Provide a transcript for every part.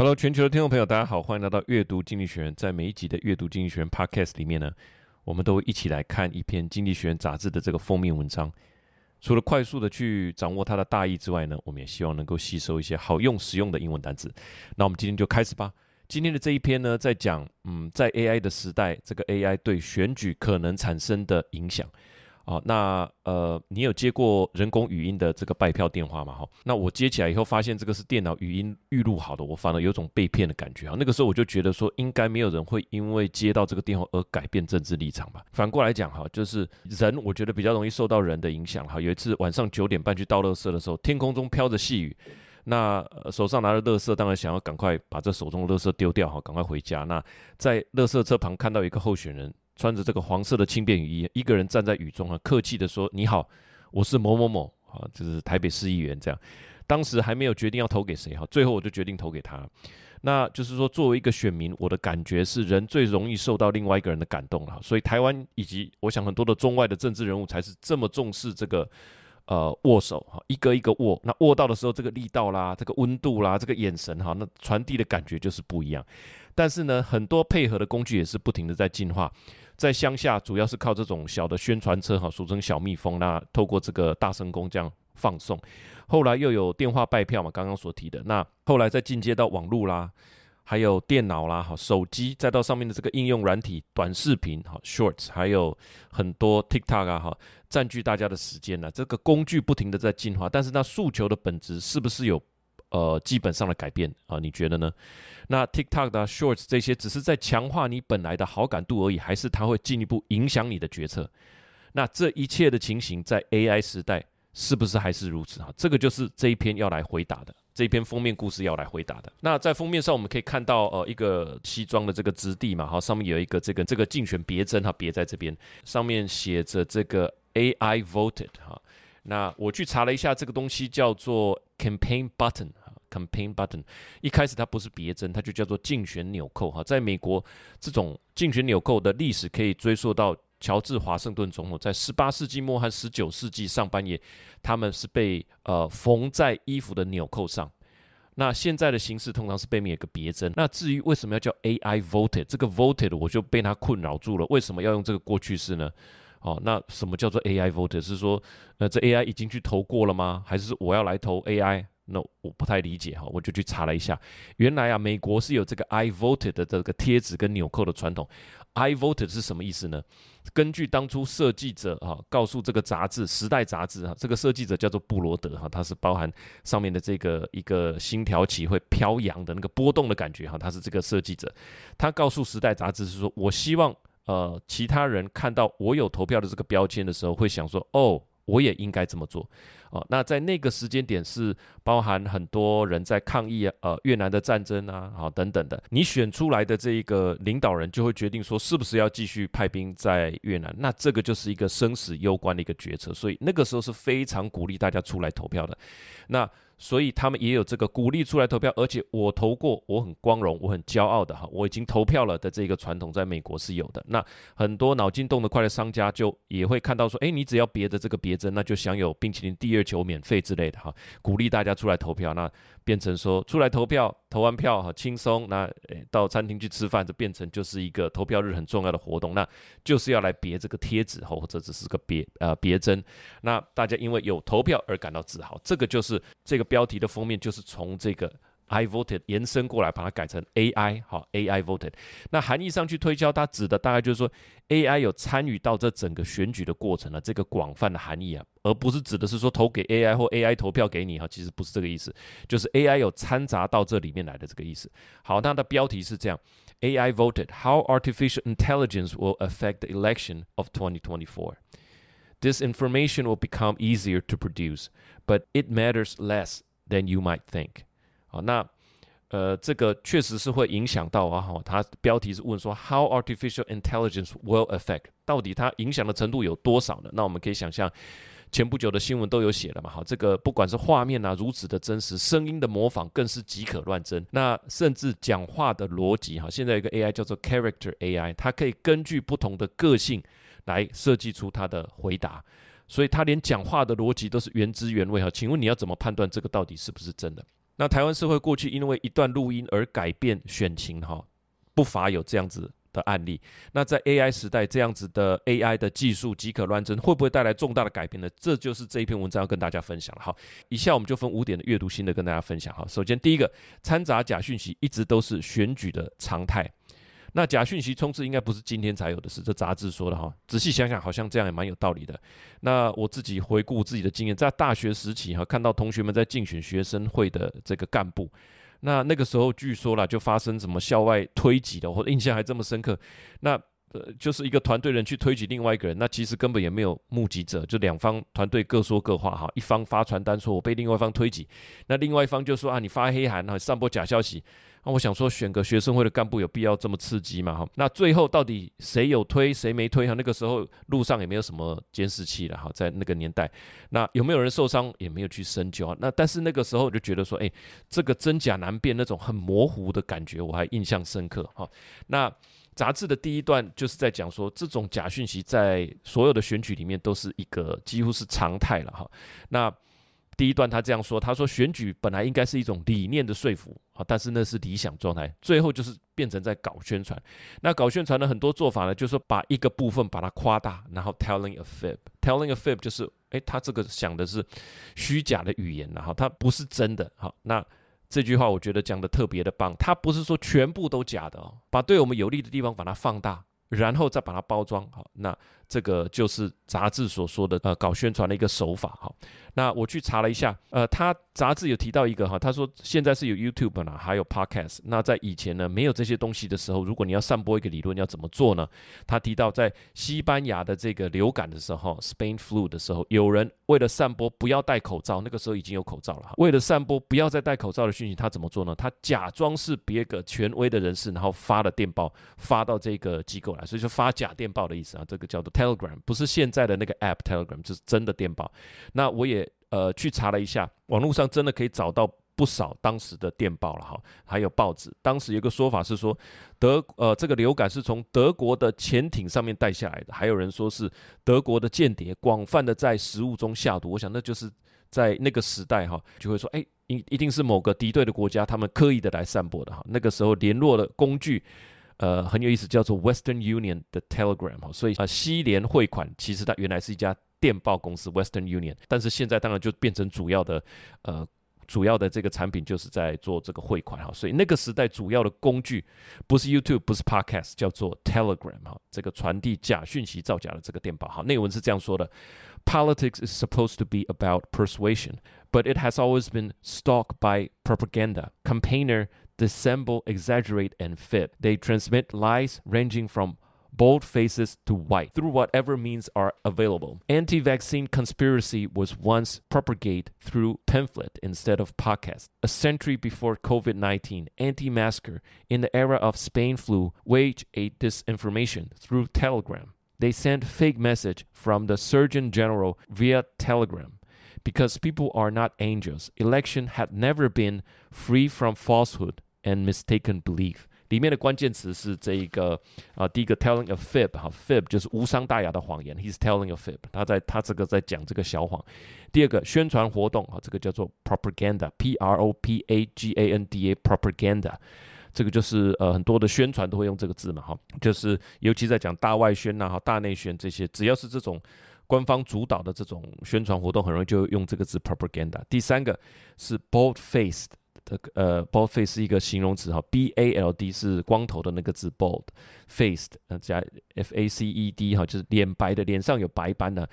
Hello，全球的听众朋友，大家好，欢迎来到阅读经济学人。在每一集的阅读经济学人 Podcast 里面呢，我们都会一起来看一篇《经济学人》杂志的这个封面文章。除了快速的去掌握它的大意之外呢，我们也希望能够吸收一些好用、实用的英文单词。那我们今天就开始吧。今天的这一篇呢，在讲，嗯，在 AI 的时代，这个 AI 对选举可能产生的影响。好，那呃，你有接过人工语音的这个拜票电话吗？哈，那我接起来以后发现这个是电脑语音预录好的，我反而有种被骗的感觉啊。那个时候我就觉得说，应该没有人会因为接到这个电话而改变政治立场吧。反过来讲哈，就是人，我觉得比较容易受到人的影响哈。有一次晚上九点半去倒垃圾的时候，天空中飘着细雨，那手上拿着垃圾，当然想要赶快把这手中的垃圾丢掉哈，赶快回家。那在垃圾车旁看到一个候选人。穿着这个黄色的轻便雨衣，一个人站在雨中啊，客气地说：“你好，我是某某某啊，就是台北市议员。”这样，当时还没有决定要投给谁哈，最后我就决定投给他。那就是说，作为一个选民，我的感觉是，人最容易受到另外一个人的感动了。所以，台湾以及我想很多的中外的政治人物，才是这么重视这个呃握手哈，一个一个握。那握到的时候，这个力道啦，这个温度啦，这个眼神哈，那传递的感觉就是不一样。但是呢，很多配合的工具也是不停地在进化。在乡下，主要是靠这种小的宣传车，哈，俗称小蜜蜂。那透过这个大声公这样放送，后来又有电话拜票嘛，刚刚所提的。那后来再进阶到网络啦，还有电脑啦，哈，手机，再到上面的这个应用软体、短视频，哈，Shorts，还有很多 TikTok 啊，哈，占据大家的时间呢。这个工具不停的在进化，但是那诉求的本质是不是有？呃，基本上的改变啊，你觉得呢？那 TikTok 的 Shorts 这些只是在强化你本来的好感度而已，还是它会进一步影响你的决策？那这一切的情形在 AI 时代是不是还是如此？哈，这个就是这一篇要来回答的，这篇封面故事要来回答的。那在封面上我们可以看到，呃，一个西装的这个质地嘛，哈，上面有一个这个这个竞选别针，哈，别在这边，上面写着这个 AI voted，哈。那我去查了一下，这个东西叫做 campaign button。Campaign button，一开始它不是别针，它就叫做竞选纽扣哈。在美国，这种竞选纽扣的历史可以追溯到乔治华盛顿总统在十八世纪末和十九世纪上半叶，他们是被呃缝在衣服的纽扣上。那现在的形式通常是背面有个别针。那至于为什么要叫 AI voted，这个 voted 我就被它困扰住了。为什么要用这个过去式呢？哦，那什么叫做 AI voted？是说呃这 AI 已经去投过了吗？还是我要来投 AI？那我不太理解哈，我就去查了一下，原来啊，美国是有这个 I voted 的这个贴纸跟纽扣的传统。I voted 是什么意思呢？根据当初设计者哈告诉这个杂志《时代》杂志哈，这个设计者叫做布罗德哈，他是包含上面的这个一个星条旗会飘扬的那个波动的感觉哈，他是这个设计者，他告诉《时代》杂志是说，我希望呃其他人看到我有投票的这个标签的时候，会想说哦。我也应该这么做，哦，那在那个时间点是包含很多人在抗议，呃，越南的战争啊，好等等的。你选出来的这一个领导人就会决定说是不是要继续派兵在越南，那这个就是一个生死攸关的一个决策，所以那个时候是非常鼓励大家出来投票的。那所以他们也有这个鼓励出来投票，而且我投过，我很光荣，我很骄傲的哈，我已经投票了的这个传统，在美国是有的。那很多脑筋动得快的商家就也会看到说，哎，你只要别的这个别针，那就享有冰淇淋第二球免费之类的哈，鼓励大家出来投票。那变成说出来投票，投完票哈轻松，那到餐厅去吃饭，就变成就是一个投票日很重要的活动，那就是要来别这个贴纸哈或者只是个别呃别针。那大家因为有投票而感到自豪，这个就是这个。标题的封面就是从这个 I voted 延伸过来，把它改成 AI，好，AI voted。那含义上去推敲，它指的大概就是说 AI 有参与到这整个选举的过程啊，这个广泛的含义啊，而不是指的是说投给 AI 或 AI 投票给你哈，其实不是这个意思，就是 AI 有掺杂到这里面来的这个意思。好，它的标题是这样：AI voted，How artificial intelligence will affect the election of 2024。This information will become easier to produce, but it matters less than you might think。 好，那呃，这个确实是会影响到啊。哈，它标题是问说，How artificial intelligence will affect？到底它影响的程度有多少呢？那我们可以想象，前不久的新闻都有写了嘛。好，这个不管是画面啊，如此的真实，声音的模仿更是极可乱真。那甚至讲话的逻辑，哈，现在有一个 AI 叫做 Character AI，它可以根据不同的个性。来设计出它的回答，所以他连讲话的逻辑都是原汁原味哈。请问你要怎么判断这个到底是不是真的？那台湾社会过去因为一段录音而改变选情哈，不乏有这样子的案例。那在 AI 时代，这样子的 AI 的技术即可乱真，会不会带来重大的改变呢？这就是这一篇文章要跟大家分享了。哈，以下我们就分五点的阅读心得跟大家分享。哈，首先第一个，掺杂假讯息一直都是选举的常态。那假讯息充斥应该不是今天才有的事，这杂志说的哈。仔细想想，好像这样也蛮有道理的。那我自己回顾自己的经验，在大学时期哈，看到同学们在竞选学生会的这个干部，那那个时候据说啦，就发生什么校外推挤的，我印象还这么深刻。那呃，就是一个团队人去推挤另外一个人，那其实根本也没有目击者，就两方团队各说各话哈。一方发传单说我被另外一方推挤，那另外一方就说啊，你发黑函啊，散播假消息。那我想说，选个学生会的干部有必要这么刺激吗？哈，那最后到底谁有推谁没推？哈，那个时候路上也没有什么监视器了，哈，在那个年代，那有没有人受伤也没有去深究啊。那但是那个时候就觉得说，哎，这个真假难辨，那种很模糊的感觉，我还印象深刻。哈，那杂志的第一段就是在讲说，这种假讯息在所有的选举里面都是一个几乎是常态了。哈，那。第一段他这样说，他说选举本来应该是一种理念的说服啊，但是那是理想状态，最后就是变成在搞宣传。那搞宣传的很多做法呢，就是说把一个部分把它夸大，然后 telling a fib，telling a fib 就是诶，他这个想的是虚假的语言，然后他不是真的。好，那这句话我觉得讲得特别的棒，他不是说全部都假的哦，把对我们有利的地方把它放大。然后再把它包装好，那这个就是杂志所说的呃搞宣传的一个手法哈。那我去查了一下，呃，他杂志有提到一个哈，他说现在是有 YouTube 呢，还有 Podcast。那在以前呢，没有这些东西的时候，如果你要散播一个理论，要怎么做呢？他提到在西班牙的这个流感的时候，Spain flu 的时候，有人为了散播不要戴口罩，那个时候已经有口罩了哈。为了散播不要再戴口罩的讯息，他怎么做呢？他假装是别个权威的人士，然后发了电报发到这个机构来。所以说发假电报的意思啊，这个叫做 Telegram，不是现在的那个 App Telegram，就是真的电报。那我也呃去查了一下，网络上真的可以找到不少当时的电报了哈，还有报纸。当时有个说法是说德呃这个流感是从德国的潜艇上面带下来的，还有人说是德国的间谍广泛的在食物中下毒。我想那就是在那个时代哈，就会说哎一一定是某个敌对的国家他们刻意的来散播的哈。那个时候联络的工具。呃，很有意思，叫做 Western Union 的 Telegram，哈所以呃，西联汇款其实它原来是一家电报公司 Western Union，但是现在当然就变成主要的呃主要的这个产品就是在做这个汇款哈，所以那个时代主要的工具不是 YouTube，不是 Podcast，叫做 Telegram 哈，这个传递假讯息、造假的这个电报哈，内文是这样说的：Politics is supposed to be about persuasion, but it has always been stalked by propaganda. Campaigner dissemble, exaggerate, and fib. They transmit lies ranging from bold faces to white through whatever means are available. Anti-vaccine conspiracy was once propagated through pamphlet instead of podcast. A century before COVID-19, anti-masker in the era of Spain flu waged a disinformation through Telegram. They sent fake message from the Surgeon General via Telegram. Because people are not angels, election had never been free from falsehood And mistaken belief 里面的关键词是这一个啊，第一个 telling a fib 哈，fib 就是无伤大雅的谎言，he's telling a fib，他在他这个在讲这个小谎。第二个宣传活动啊，这个叫做 propaganda，p r o p a g a n d a propaganda，这个就是呃很多的宣传都会用这个字嘛哈，就是尤其在讲大外宣呐、哈大内宣这些，只要是这种官方主导的这种宣传活动，很容易就用这个字 propaganda。第三个是 bold faced。这个呃，bald face 是一个形容词哈，b a l d 是光头的那个字，bald，faced 呃加 f a c e d 哈，就是脸白的，脸上有白斑的，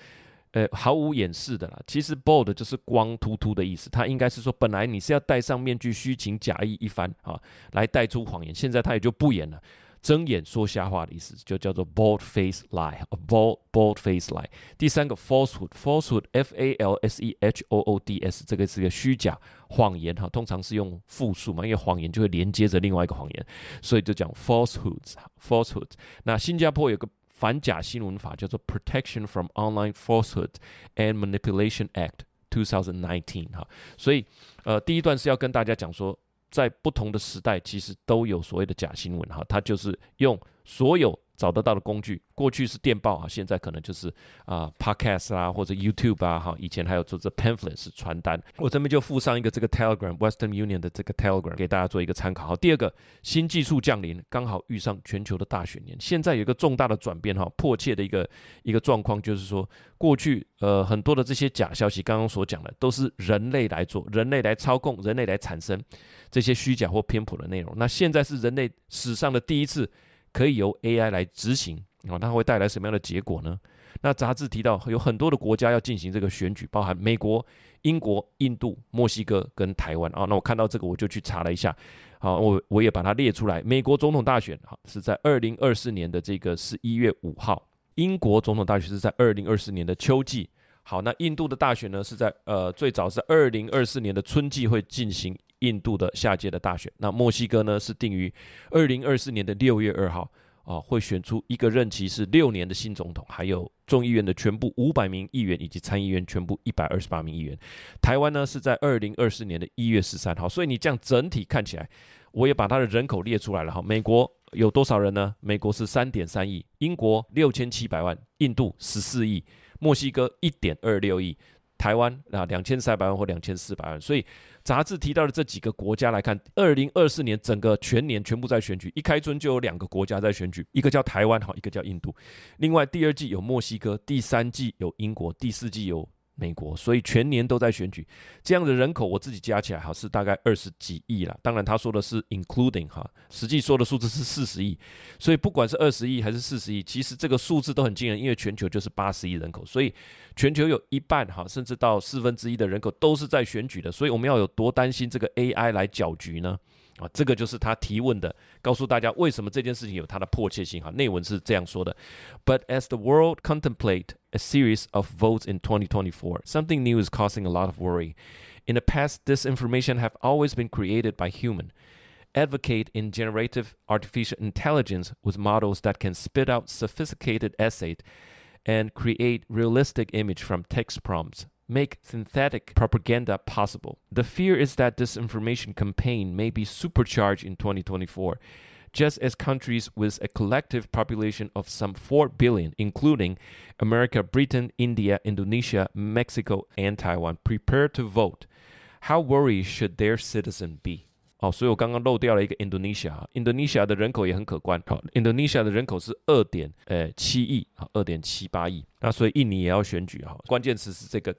呃，毫无掩饰的啦。其实 bold 就是光秃秃的意思，它应该是说本来你是要戴上面具，虚情假意一番啊，来带出谎言，现在他也就不演了。睁眼说瞎话的意思就叫做 bold face lie，a bold bold face lie。第三个 falsehood，falsehood，f a l s e h o o d s，这个是一个虚假谎言哈，通常是用复数嘛，因为谎言就会连接着另外一个谎言，所以就讲 falsehoods，falsehoods。那新加坡有个反假新闻法叫做 Protection from Online Falsehood and Manipulation Act 2019哈，所以呃第一段是要跟大家讲说。在不同的时代，其实都有所谓的假新闻哈，它就是用所有。找得到的工具，过去是电报啊，现在可能就是啊、Podcast 啊或者 YouTube 啊哈，以前还有做这 pamphlet 是传单。我这边就附上一个这个 Telegram Western Union 的这个 Telegram 给大家做一个参考。好，第二个新技术降临，刚好遇上全球的大选年，现在有一个重大的转变哈，迫切的一个一个状况就是说，过去呃很多的这些假消息，刚刚所讲的都是人类来做，人类来操控，人类来产生这些虚假或偏颇的内容。那现在是人类史上的第一次。可以由 AI 来执行啊，它会带来什么样的结果呢？那杂志提到有很多的国家要进行这个选举，包含美国、英国、印度、墨西哥跟台湾啊。那我看到这个，我就去查了一下，好，我我也把它列出来。美国总统大选哈是在二零二四年的这个十一月五号，英国总统大选是在二零二四年的秋季。好，那印度的大选呢是在呃最早是二零二四年的春季会进行。印度的下届的大选，那墨西哥呢是定于二零二四年的六月二号啊，会选出一个任期是六年的新总统，还有众议院的全部五百名议员以及参议院全部一百二十八名议员。台湾呢是在二零二四年的一月十三号，所以你这样整体看起来，我也把它的人口列出来了哈。美国有多少人呢？美国是三点三亿，英国六千七百万，印度十四亿，墨西哥一点二六亿，台湾啊两千三百万或两千四百万，所以。杂志提到的这几个国家来看，二零二四年整个全年全部在选举，一开春就有两个国家在选举，一个叫台湾，好，一个叫印度。另外第二季有墨西哥，第三季有英国，第四季有。美国，所以全年都在选举，这样的人口我自己加起来哈是大概二十几亿了。当然他说的是 including 哈，实际说的数字是四十亿。所以不管是二十亿还是四十亿，其实这个数字都很惊人，因为全球就是八十亿人口，所以全球有一半哈，甚至到四分之一的人口都是在选举的。所以我们要有多担心这个 AI 来搅局呢？啊，这个就是他提问的，告诉大家为什么这件事情有它的迫切性哈。内文是这样说的：But as the world contemplate a series of votes in 2024, something new is causing a lot of worry. In the past, this information have always been created by human. Advocate in generative artificial intelligence with models that can spit out sophisticated essays and create realistic image from text prompts make synthetic propaganda possible. The fear is that this information campaign may be supercharged in 2024, just as countries with a collective population of some 4 billion, including America, Britain, India, Indonesia, Mexico, and Taiwan, prepare to vote. How worried should their citizen be? 哦，所以我刚刚漏掉了一个 Indonesia，Indonesia 的人口也很可观。好，Indonesia 的人口是二点呃七亿，好，二点七八亿。那所以印尼也要选举，哈，关键词是这个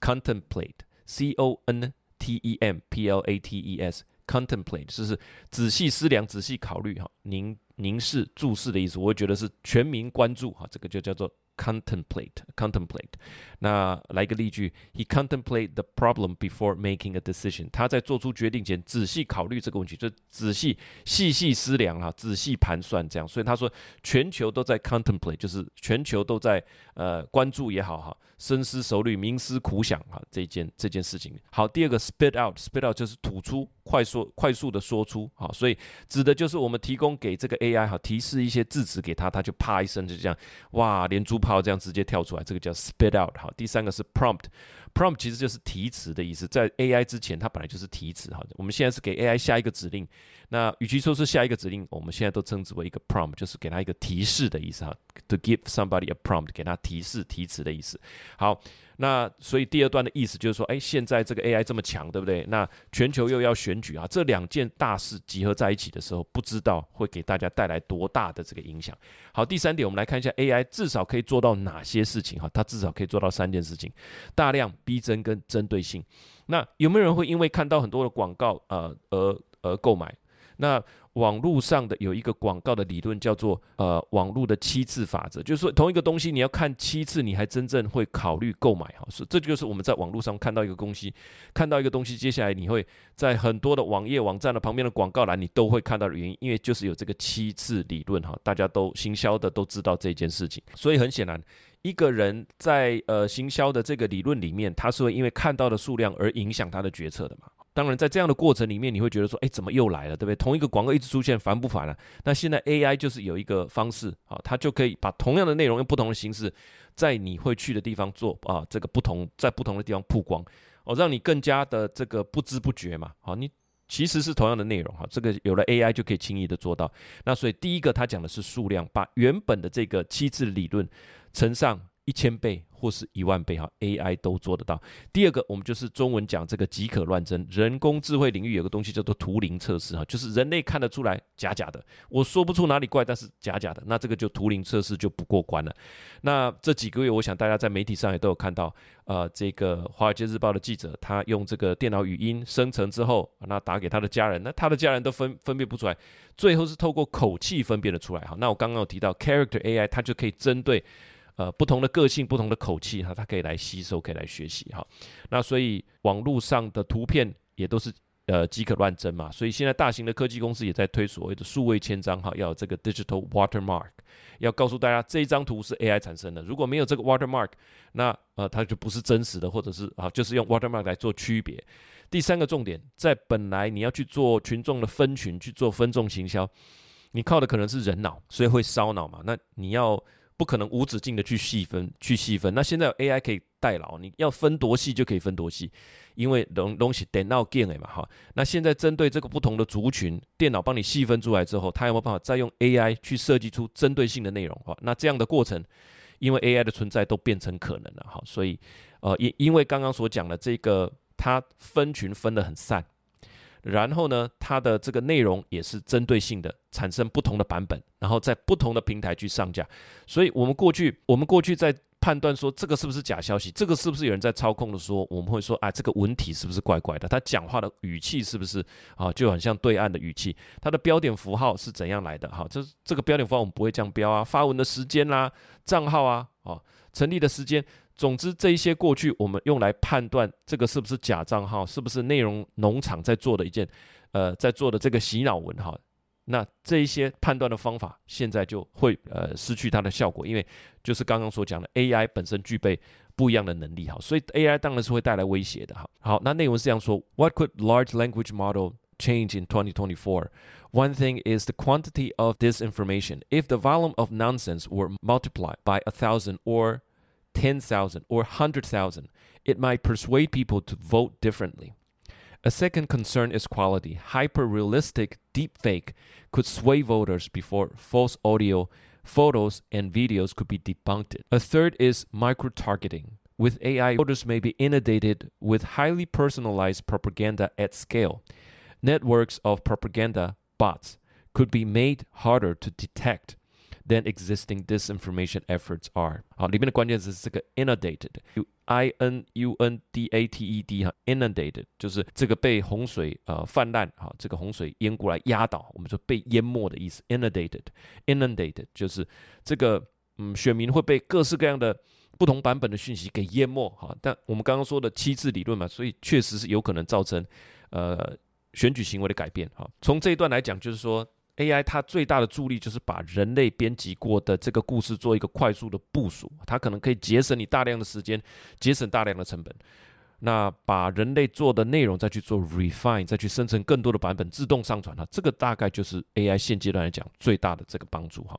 contemplate，C O N T E M P L A T E S，contemplate 就是仔细思量、仔细考虑，哈，凝凝视、注视的意思。我觉得是全民关注，哈，这个就叫做。Contemplate, contemplate。那来个例句，He contemplate the problem before making a decision。他在做出决定前，仔细考虑这个问题，就仔细细细思量哈，仔细盘算这样。所以他说，全球都在 contemplate，就是全球都在呃关注也好哈，深思熟虑、冥思苦想哈，这件这件事情。好，第二个 spit out，spit out 就是吐出。快速快速的说出，好，所以指的就是我们提供给这个 AI 哈，提示一些字词给他，他就啪一声就这样，哇，连珠好这样直接跳出来，这个叫 spit out。好，第三个是 prompt，prompt 其实就是提词的意思，在 AI 之前它本来就是提词，好，我们现在是给 AI 下一个指令，那与其说是下一个指令，我们现在都称之为一个 prompt，就是给它一个提示的意思哈，to give somebody a prompt，给它提示提词的意思，好。那所以第二段的意思就是说，哎，现在这个 AI 这么强，对不对？那全球又要选举啊，这两件大事集合在一起的时候，不知道会给大家带来多大的这个影响。好，第三点，我们来看一下 AI 至少可以做到哪些事情哈？它至少可以做到三件事情：大量、逼真跟针对性。那有没有人会因为看到很多的广告，呃，而而购买？那网络上的有一个广告的理论叫做呃网络的七次法则，就是说同一个东西你要看七次，你还真正会考虑购买哈。所以，这就是我们在网络上看到一个东西，看到一个东西，接下来你会在很多的网页网站的旁边的广告栏，你都会看到的原因，因为就是有这个七次理论哈。大家都行销的都知道这件事情，所以很显然，一个人在呃行销的这个理论里面，他是会因为看到的数量而影响他的决策的嘛。当然，在这样的过程里面，你会觉得说，哎，怎么又来了，对不对？同一个广告一直出现，烦不烦啊？那现在 AI 就是有一个方式啊，它就可以把同样的内容用不同的形式，在你会去的地方做啊，这个不同，在不同的地方曝光，哦，让你更加的这个不知不觉嘛。好，你其实是同样的内容哈，这个有了 AI 就可以轻易的做到。那所以第一个他讲的是数量，把原本的这个七字理论乘上一千倍。或是一万倍哈，AI 都做得到。第二个，我们就是中文讲这个即可乱真。人工智慧领域有个东西叫做图灵测试哈，就是人类看得出来假假的，我说不出哪里怪，但是假假的，那这个就图灵测试就不过关了。那这几个月，我想大家在媒体上也都有看到，呃，这个《华尔街日报》的记者他用这个电脑语音生成之后，那打给他的家人，那他的家人都分分辨不出来，最后是透过口气分辨得出来哈。那我刚刚有提到 Character AI，它就可以针对。呃，不同的个性、不同的口气，哈，它可以来吸收，可以来学习，哈。那所以网络上的图片也都是呃即可乱真嘛。所以现在大型的科技公司也在推所谓的数位签章，哈，要有这个 digital watermark，要告诉大家这一张图是 AI 产生的。如果没有这个 watermark，那呃它就不是真实的，或者是啊，就是用 watermark 来做区别。第三个重点，在本来你要去做群众的分群，去做分众行销，你靠的可能是人脑，所以会烧脑嘛。那你要。不可能无止境的去细分，去细分。那现在 AI 可以代劳，你要分多细就可以分多细，因为东东西电脑建的嘛哈。那现在针对这个不同的族群，电脑帮你细分出来之后，它有没有办法再用 AI 去设计出针对性的内容哈？那这样的过程，因为 AI 的存在都变成可能了哈。所以呃，因因为刚刚所讲的这个，它分群分得很散。然后呢，它的这个内容也是针对性的，产生不同的版本，然后在不同的平台去上架。所以，我们过去，我们过去在判断说这个是不是假消息，这个是不是有人在操控的时候，我们会说，啊，这个文体是不是怪怪的？他讲话的语气是不是啊，就很像对岸的语气？他的标点符号是怎样来的？哈，这这个标点符号我们不会这样标啊，发文的时间啦、账号啊，啊，成立的时间。总之，这一些过去我们用来判断这个是不是假账号，是不是内容农场在做的一件，呃，在做的这个洗脑文哈，那这一些判断的方法现在就会呃失去它的效果，因为就是刚刚所讲的 AI 本身具备不一样的能力哈，所以 AI 当然是会带来威胁的哈。好，那内容是这样说：What could large language model change in 2024? One thing is the quantity of disinformation. If the volume of nonsense were multiplied by a thousand or 10,000 or 100,000, it might persuade people to vote differently. A second concern is quality. Hyper-realistic deepfake could sway voters before false audio, photos, and videos could be debunked. A third is micro-targeting. With AI, voters may be inundated with highly personalized propaganda at scale. Networks of propaganda bots could be made harder to detect than existing disinformation efforts are。好，里面的关键词是这个 inundated，i n u n d a t e d 哈，inundated 就是这个被洪水呃泛滥哈，这个洪水淹过来压倒，我们说被淹没的意思。inundated，inundated 就是这个嗯，选民会被各式各样的不同版本的讯息给淹没哈。但我们刚刚说的七字理论嘛，所以确实是有可能造成呃选举行为的改变哈。从这一段来讲，就是说。AI 它最大的助力就是把人类编辑过的这个故事做一个快速的部署，它可能可以节省你大量的时间，节省大量的成本。那把人类做的内容再去做 refine，再去生成更多的版本，自动上传哈，这个大概就是 AI 现阶段来讲最大的这个帮助哈。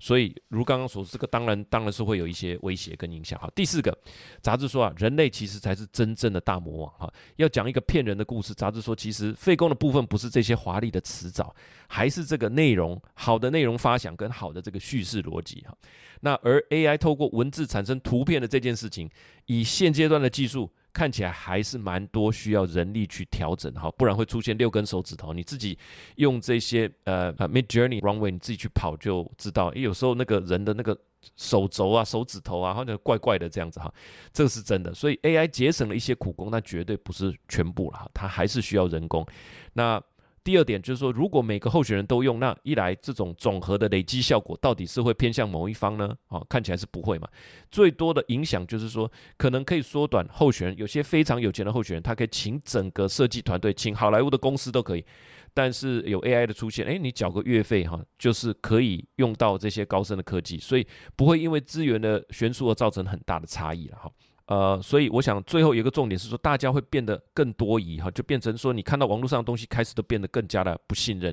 所以如刚刚所说，这个当然当然是会有一些威胁跟影响哈。第四个，杂志说啊，人类其实才是真正的大魔王哈。要讲一个骗人的故事，杂志说其实费工的部分不是这些华丽的词藻，还是这个内容好的内容发想跟好的这个叙事逻辑哈。那而 AI 透过文字产生图片的这件事情，以现阶段的技术。看起来还是蛮多需要人力去调整哈，不然会出现六根手指头。你自己用这些呃呃 Midjourney Runway，你自己去跑就知道，有时候那个人的那个手肘啊、手指头啊，或者怪怪的这样子哈，这个是真的。所以 AI 节省了一些苦工，那绝对不是全部了哈，它还是需要人工。那第二点就是说，如果每个候选人都用，那一来这种总和的累积效果到底是会偏向某一方呢？啊，看起来是不会嘛。最多的影响就是说，可能可以缩短候选人，有些非常有钱的候选人，他可以请整个设计团队，请好莱坞的公司都可以。但是有 AI 的出现，诶，你缴个月费哈，就是可以用到这些高深的科技，所以不会因为资源的悬殊而造成很大的差异了哈。呃，所以我想最后一个重点是说，大家会变得更多疑哈，就变成说，你看到网络上的东西开始都变得更加的不信任。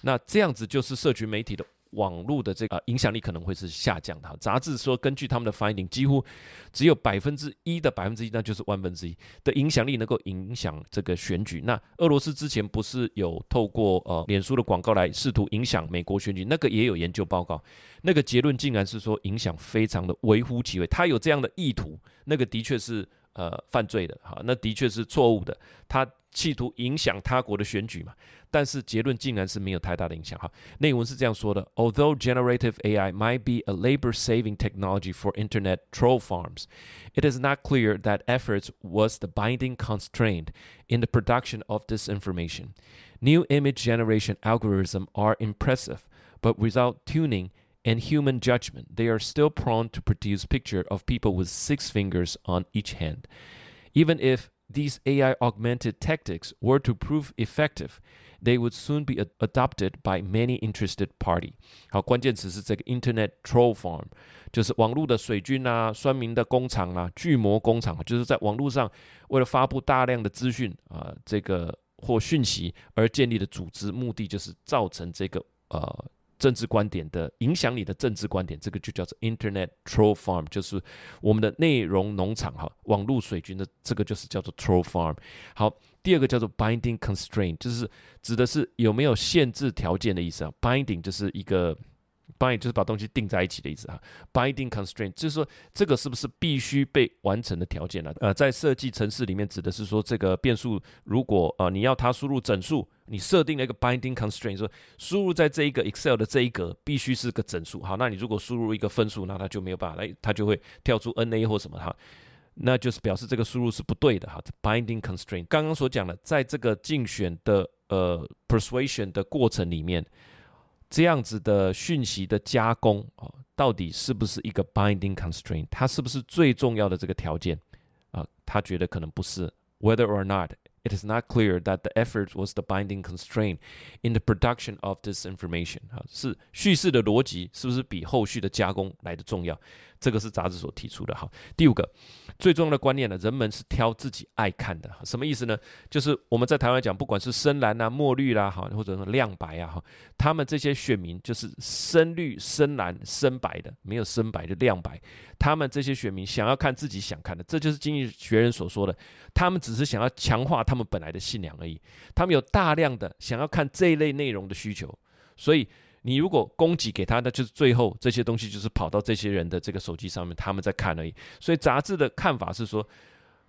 那这样子就是社群媒体的网络的这个影响力可能会是下降的。杂志说，根据他们的 finding，几乎只有百分之一的百分之一，那就是万分之一的影响力能够影响这个选举。那俄罗斯之前不是有透过呃脸书的广告来试图影响美国选举？那个也有研究报告，那个结论竟然是说影响非常的微乎其微。他有这样的意图，那个的确是呃犯罪的，哈，那的确是错误的。他企图影响他国的选举嘛？但是结论竟然是没有太大的影响哈。内文是这样说的：Although generative AI might be a labor-saving technology for internet troll farms, it is not clear that efforts was the binding constraint in the production of this information. New image generation algorithms are impressive, but without tuning and human judgment, they are still prone to produce picture of people with six fingers on each hand. Even if these AI augmented tactics were to prove effective, They would soon be adopted by many interested party。好，关键词是这个 Internet troll farm，就是网络的水军啊、酸民的工厂啊、巨魔工厂，就是在网络上为了发布大量的资讯啊，这个或讯息而建立的组织，目的就是造成这个呃。政治观点的影响，你的政治观点，这个就叫做 Internet Troll Farm，就是我们的内容农场哈，网络水军的这个就是叫做 Troll Farm。好，第二个叫做 Binding Constraint，就是指的是有没有限制条件的意思啊。Binding 就是一个。bind 就是把东西定在一起的意思哈，binding constraint 就是说这个是不是必须被完成的条件呢？呃，在设计程式里面指的是说这个变数如果呃你要它输入整数，你设定了一个 binding constraint，说输入在这一个 Excel 的这一格必须是个整数。好，那你如果输入一个分数，那它就没有办法来，它就会跳出 NA 或什么哈，那就是表示这个输入是不对的哈。binding constraint 刚刚所讲的，在这个竞选的呃 persuasion 的过程里面。这样子的讯息的加工啊，到底是不是一个 binding constraint？它是不是最重要的这个条件啊？他觉得可能不是。Whether or not it is not clear that the effort was the binding constraint in the production of this information 啊，是叙事的逻辑是不是比后续的加工来的重要？ 这个是杂志所提出的。好，第五个最重要的观念呢，人们是挑自己爱看的。什么意思呢？就是我们在台湾讲，不管是深蓝啊、墨绿啦，哈，或者说亮白啊，哈，他们这些选民就是深绿、深蓝、深白的，没有深白就亮白。他们这些选民想要看自己想看的，这就是经济学人所说的，他们只是想要强化他们本来的信仰而已。他们有大量的想要看这一类内容的需求，所以。你如果供给给他，那就是最后这些东西就是跑到这些人的这个手机上面，他们在看而已。所以杂志的看法是说，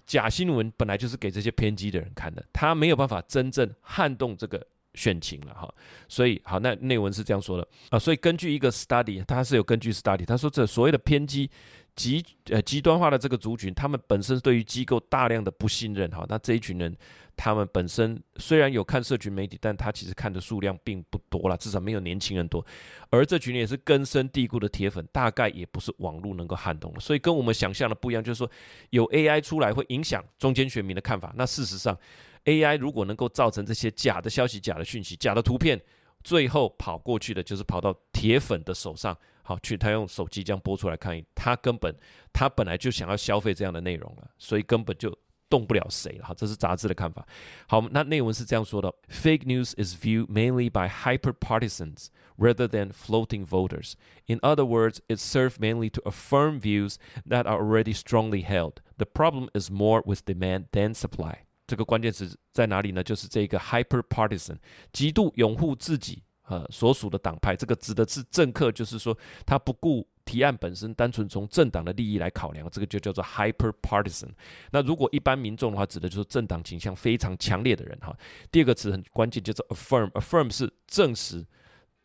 假新闻本来就是给这些偏激的人看的，他没有办法真正撼动这个选情了哈。所以好，那内文是这样说的啊。所以根据一个 study，他是有根据 study，他说这所谓的偏激。极呃极端化的这个族群，他们本身对于机构大量的不信任哈，那这一群人，他们本身虽然有看社群媒体，但他其实看的数量并不多啦，至少没有年轻人多。而这群也是根深蒂固的铁粉，大概也不是网络能够撼动的。所以跟我们想象的不一样，就是说有 AI 出来会影响中间选民的看法。那事实上，AI 如果能够造成这些假的消息、假的讯息、假的图片，最后跑过去的就是跑到铁粉的手上。好，去他用手机这样播出来看，他根本他本来就想要消费这样的内容了，所以根本就动不了谁了。好，这是杂志的看法。好，那内文是这样说的：Fake news is viewed mainly by hyper partisans rather than floating voters. In other words, it serves mainly to affirm views that are already strongly held. The problem is more with demand than supply。这个关键词在哪里呢？就是这个 hyper partisan，极度拥护自己。呃，所属的党派，这个指的是政客，就是说他不顾 提案本身，单纯从政党的利益来考量，这个就叫做 hyper partisan。那如果一般民众的话，指的就是政党倾向非常强烈的人哈。第二个词很关键，叫做 affirm，affirm 是证实、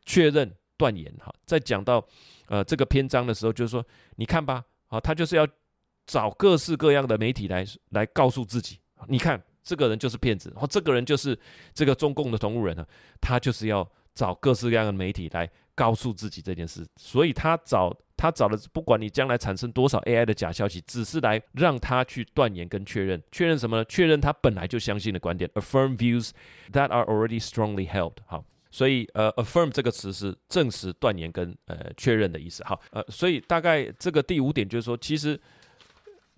确认、断言哈。在讲到呃这个篇章的时候，就是说你看吧，啊，他就是要找各式各样的媒体来来告诉自己，你看这个人就是骗子，或这个人就是这个中共的同路人呢，他就是要。找各式各样的媒体来告诉自己这件事，所以他找他找的，不管你将来产生多少 AI 的假消息，只是来让他去断言跟确认，确认什么呢？确认他本来就相信的观点，affirm views that are already strongly held。好，所以呃，affirm 这个词是证实、断言跟呃确认的意思。好，呃，所以大概这个第五点就是说，其实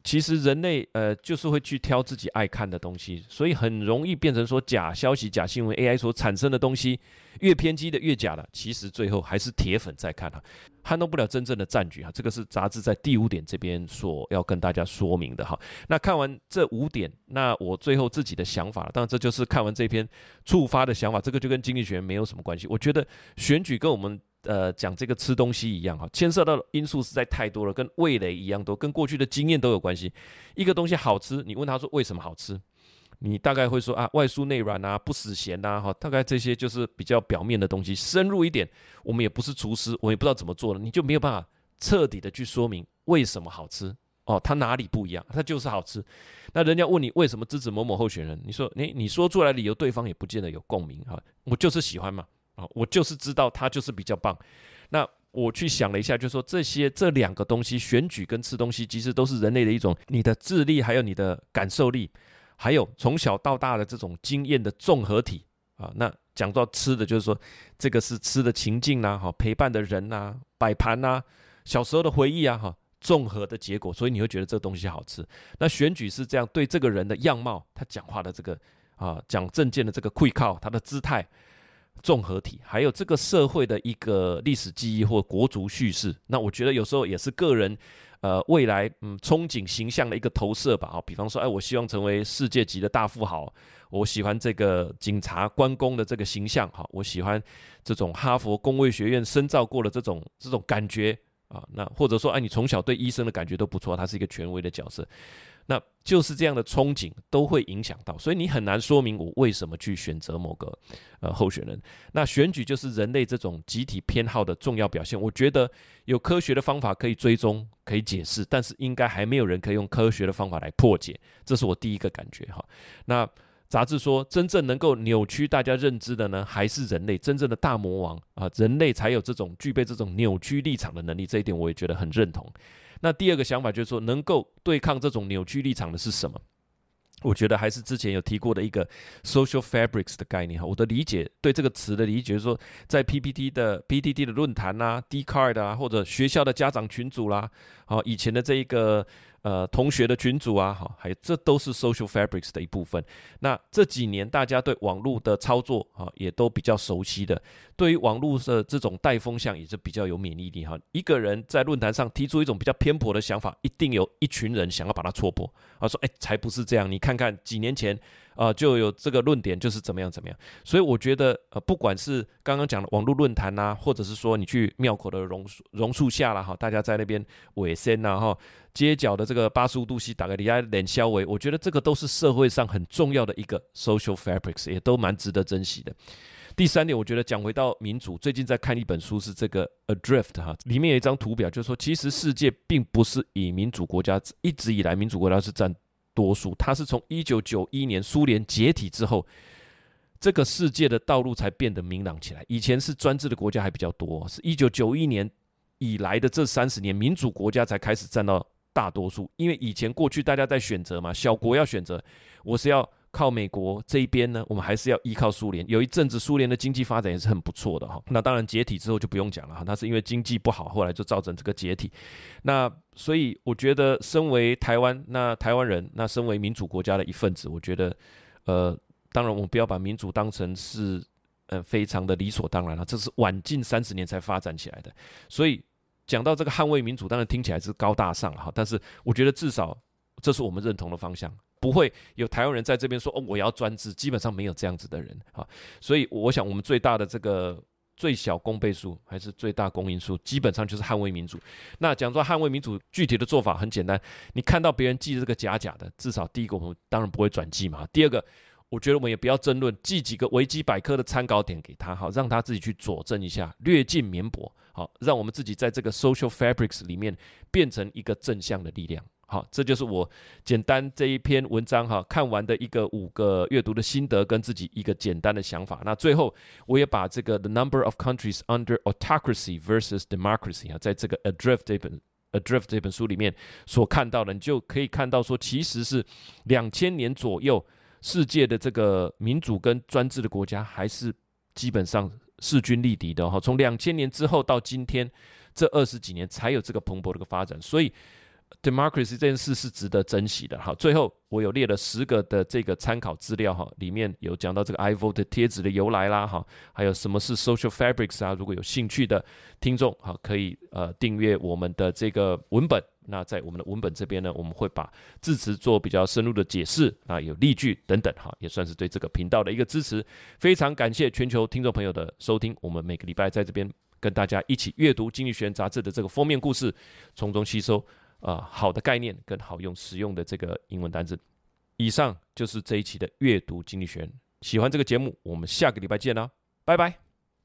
其实人类呃就是会去挑自己爱看的东西，所以很容易变成说假消息、假新闻，AI 所产生的东西越偏激的越假了。其实最后还是铁粉在看哈，撼动不了真正的战局哈。这个是杂志在第五点这边所要跟大家说明的哈。那看完这五点，那我最后自己的想法，当然这就是看完这篇触发的想法，这个就跟经济学没有什么关系。我觉得选举跟我们。呃，讲这个吃东西一样哈，牵涉到的因素实在太多了，跟味蕾一样多，跟过去的经验都有关系。一个东西好吃，你问他说为什么好吃，你大概会说啊，外酥内软啊，不死咸呐，哈，大概这些就是比较表面的东西。深入一点，我们也不是厨师，我也不知道怎么做的，你就没有办法彻底的去说明为什么好吃哦，它哪里不一样，它就是好吃。那人家问你为什么支持某某候选人，你说你你说出来理由，对方也不见得有共鸣哈，我就是喜欢嘛。啊，我就是知道他就是比较棒。那我去想了一下，就说这些这两个东西，选举跟吃东西，其实都是人类的一种你的智力，还有你的感受力，还有从小到大的这种经验的综合体啊。那讲到吃的，就是说这个是吃的情境呐，哈，陪伴的人呐，摆盘呐，小时候的回忆啊，哈，综合的结果，所以你会觉得这个东西好吃。那选举是这样，对这个人的样貌，他讲话的这个啊，讲政见的这个会靠他的姿态。综合体，还有这个社会的一个历史记忆或国族叙事，那我觉得有时候也是个人，呃，未来嗯憧憬形象的一个投射吧。啊，比方说，哎，我希望成为世界级的大富豪，我喜欢这个警察关公的这个形象，哈，我喜欢这种哈佛公卫学院深造过的这种这种感觉啊，那或者说，哎，你从小对医生的感觉都不错，他是一个权威的角色。那就是这样的憧憬都会影响到，所以你很难说明我为什么去选择某个呃候选人。那选举就是人类这种集体偏好的重要表现。我觉得有科学的方法可以追踪、可以解释，但是应该还没有人可以用科学的方法来破解。这是我第一个感觉哈。那杂志说，真正能够扭曲大家认知的呢，还是人类真正的大魔王啊，人类才有这种具备这种扭曲立场的能力。这一点我也觉得很认同。那第二个想法就是说，能够对抗这种扭曲立场的是什么？我觉得还是之前有提过的一个 social fabrics 的概念哈。我的理解，对这个词的理解是说，在 PPT 的 PPT 的论坛啊，Dcard 啊，或者学校的家长群组啦，好，以前的这一个。呃，同学的群组啊，哈，还有这都是 social fabrics 的一部分。那这几年大家对网络的操作啊，也都比较熟悉的，对于网络的这种带风向也是比较有免疫力哈。一个人在论坛上提出一种比较偏颇的想法，一定有一群人想要把它戳破，啊，说哎，才不是这样，你看看几年前。啊、呃，就有这个论点，就是怎么样怎么样。所以我觉得，呃，不管是刚刚讲的网络论坛呐，或者是说你去庙口的榕树榕树下了哈，大家在那边尾声呐哈，街角的这个八十五度 C 打个底下脸消微，我觉得这个都是社会上很重要的一个 social fabrics，也都蛮值得珍惜的。第三点，我觉得讲回到民主，最近在看一本书，是这个 Adrift 哈，里面有一张图表，就是说其实世界并不是以民主国家一直以来民主国家是占。多数，它是从一九九一年苏联解体之后，这个世界的道路才变得明朗起来。以前是专制的国家还比较多，是一九九一年以来的这三十年，民主国家才开始占到大多数。因为以前过去大家在选择嘛，小国要选择，我是要。靠美国这一边呢，我们还是要依靠苏联。有一阵子苏联的经济发展也是很不错的哈。那当然解体之后就不用讲了哈，那是因为经济不好，后来就造成这个解体。那所以我觉得，身为台湾那台湾人，那身为民主国家的一份子，我觉得，呃，当然我们不要把民主当成是呃非常的理所当然了，这是晚近三十年才发展起来的。所以讲到这个捍卫民主，当然听起来是高大上了哈，但是我觉得至少这是我们认同的方向。不会有台湾人在这边说哦，我要专制，基本上没有这样子的人啊。所以我想，我们最大的这个最小公倍数还是最大公因数，基本上就是捍卫民主。那讲说捍卫民主，具体的做法很简单，你看到别人寄这个假假的，至少第一个我们当然不会转寄嘛。第二个，我觉得我们也不要争论，寄几个维基百科的参考点给他，好让他自己去佐证一下，略尽绵薄，好让我们自己在这个 social fabrics 里面变成一个正向的力量。好，这就是我简单这一篇文章哈看完的一个五个阅读的心得跟自己一个简单的想法。那最后我也把这个 The Number of Countries Under Autocracy versus Democracy 啊，在这个 Adrift 这本 Adrift 这本书里面所看到的，你就可以看到说，其实是两千年左右世界的这个民主跟专制的国家还是基本上势均力敌的哈。从两千年之后到今天这二十几年才有这个蓬勃的一个发展，所以。Democracy 这件事是值得珍惜的。好，最后我有列了十个的这个参考资料哈，里面有讲到这个 I vote 贴纸的由来啦哈，还有什么是 social fabrics 啊？如果有兴趣的听众哈，可以呃订阅我们的这个文本。那在我们的文本这边呢，我们会把字词做比较深入的解释啊，有例句等等哈，也算是对这个频道的一个支持。非常感谢全球听众朋友的收听，我们每个礼拜在这边跟大家一起阅读《经济学人》杂志的这个封面故事，从中吸收啊、好的概念跟好用实用的这个英文单词。以上就是这一期的阅读经济学。喜欢这个节目，我们下个礼拜见啦，拜拜。